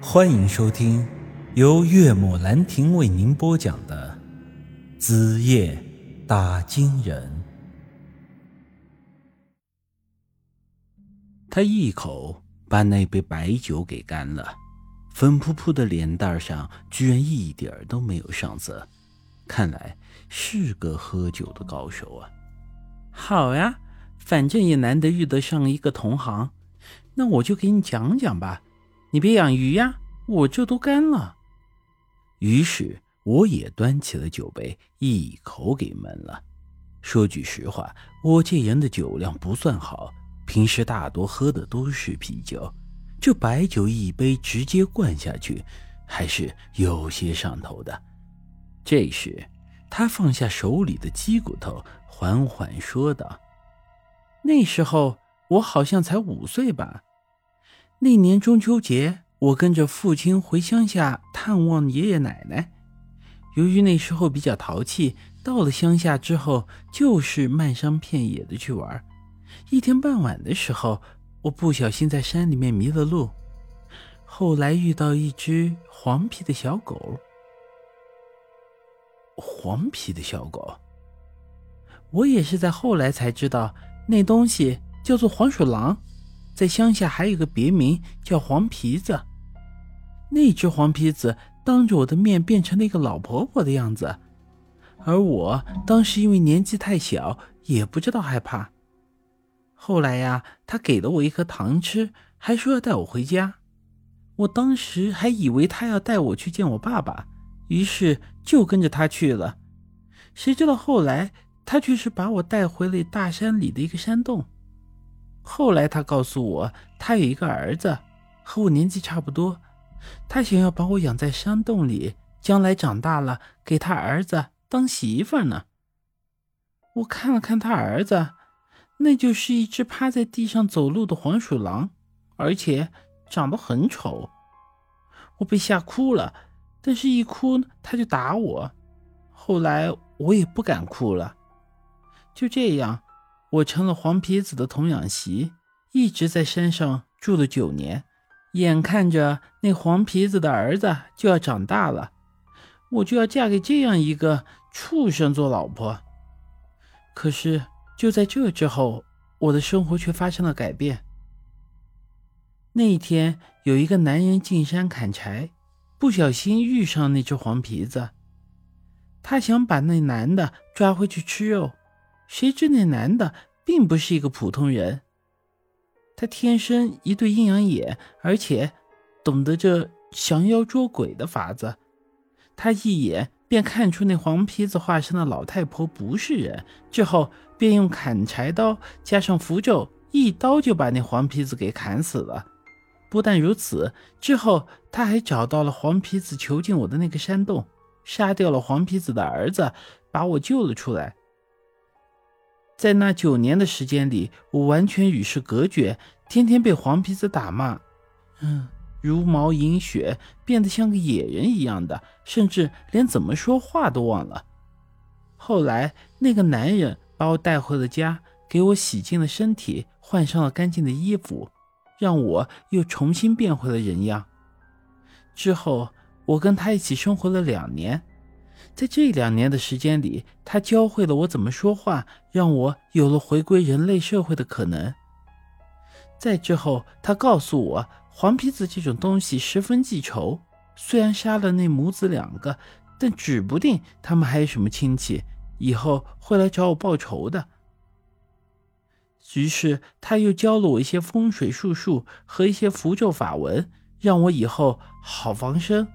欢迎收听由岳母兰亭为您播讲的《子夜打金人》。他一口把那杯白酒给干了，粉扑扑的脸蛋上居然一点都没有上色，看来是个喝酒的高手啊！好呀，反正也难得遇得上一个同行，那我就给你讲讲吧。你别养鱼呀，我这都干了。于是我也端起了酒杯，一口给闷了。说句实话，我这人的酒量不算好，平时大多喝的都是啤酒，这白酒一杯直接灌下去，还是有些上头的。这时，他放下手里的鸡骨头，缓缓说道：“那时候我好像才五岁吧。”那年中秋节，我跟着父亲回乡下探望爷爷奶奶。由于那时候比较淘气，到了乡下之后就是漫山遍野的去玩。一天傍晚的时候，我不小心在山里面迷了路，后来遇到一只黄皮的小狗。黄皮的小狗，我也是在后来才知道，那东西叫做黄鼠狼。在乡下还有个别名叫黄皮子，那只黄皮子当着我的面变成了一个老婆婆的样子，而我当时因为年纪太小，也不知道害怕。后来呀，他给了我一颗糖吃，还说要带我回家。我当时还以为他要带我去见我爸爸，于是就跟着他去了。谁知道后来他却是把我带回了大山里的一个山洞。后来他告诉我，他有一个儿子，和我年纪差不多，他想要把我养在山洞里，将来长大了给他儿子当媳妇呢。我看了看他儿子，那就是一只趴在地上走路的黄鼠狼，而且长得很丑。我被吓哭了，但是一哭他就打我，后来我也不敢哭了，就这样。我成了黄皮子的童养媳，一直在山上住了九年。眼看着那黄皮子的儿子就要长大了，我就要嫁给这样一个畜生做老婆。可是就在这之后，我的生活却发生了改变。那一天，有一个男人进山砍柴，不小心遇上那只黄皮子，他想把那男的抓回去吃肉。谁知那男的并不是一个普通人，他天生一对阴阳眼，而且懂得这降妖捉鬼的法子。他一眼便看出那黄皮子化身的老太婆不是人，之后便用砍柴刀加上符咒，一刀就把那黄皮子给砍死了。不但如此，之后他还找到了黄皮子囚禁我的那个山洞，杀掉了黄皮子的儿子，把我救了出来。在那九年的时间里，我完全与世隔绝，天天被黄皮子打骂，嗯，茹毛饮血，变得像个野人一样的，甚至连怎么说话都忘了。后来，那个男人把我带回了家，给我洗净了身体，换上了干净的衣服，让我又重新变回了人样。之后，我跟他一起生活了两年。在这两年的时间里，他教会了我怎么说话，让我有了回归人类社会的可能。再之后，他告诉我，黄皮子这种东西十分记仇，虽然杀了那母子两个，但指不定他们还有什么亲戚，以后会来找我报仇的。于是，他又教了我一些风水术数和一些符咒法文，让我以后好防身。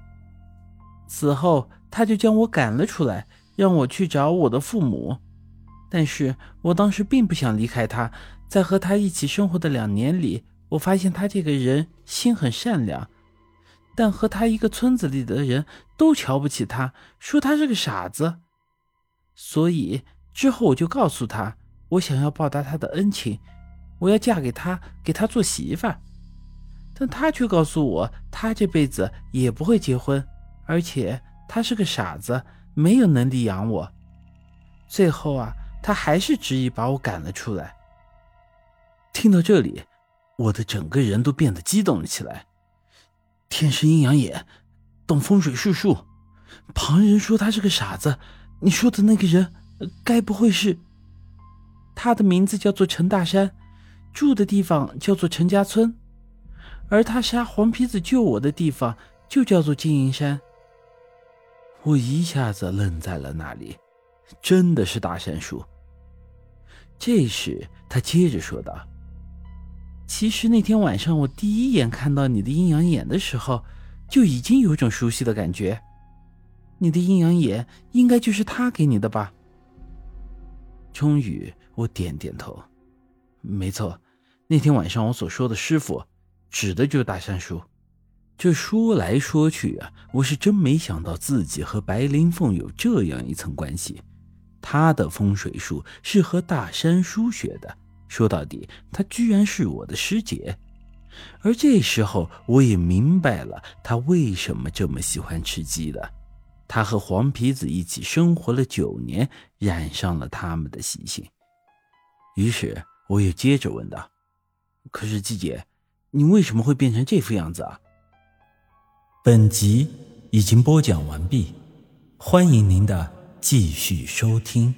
此后。他就将我赶了出来，让我去找我的父母。但是我当时并不想离开他，在和他一起生活的两年里，我发现他这个人心很善良，但和他一个村子里的人都瞧不起他，说他是个傻子。所以之后我就告诉他，我想要报答他的恩情，我要嫁给他，给他做媳妇。但他却告诉我，他这辈子也不会结婚，而且。他是个傻子，没有能力养我。最后啊，他还是执意把我赶了出来。听到这里，我的整个人都变得激动了起来。天生阴阳眼，懂风水术数。旁人说他是个傻子，你说的那个人，该不会是？他的名字叫做陈大山，住的地方叫做陈家村，而他杀黄皮子救我的地方就叫做金银山。我一下子愣在了那里，真的是大山叔。这时他接着说道：“其实那天晚上我第一眼看到你的阴阳眼的时候，就已经有种熟悉的感觉。你的阴阳眼应该就是他给你的吧？”终于，我点点头：“没错，那天晚上我所说的师傅，指的就是大山叔。”这说来说去啊，我是真没想到自己和白灵凤有这样一层关系。他的风水术是和大山叔学的，说到底，他居然是我的师姐。而这时候，我也明白了他为什么这么喜欢吃鸡了。他和黄皮子一起生活了九年，染上了他们的习性。于是，我又接着问道：“可是季姐，你为什么会变成这副样子啊？”本集已经播讲完毕，欢迎您的。继续收听。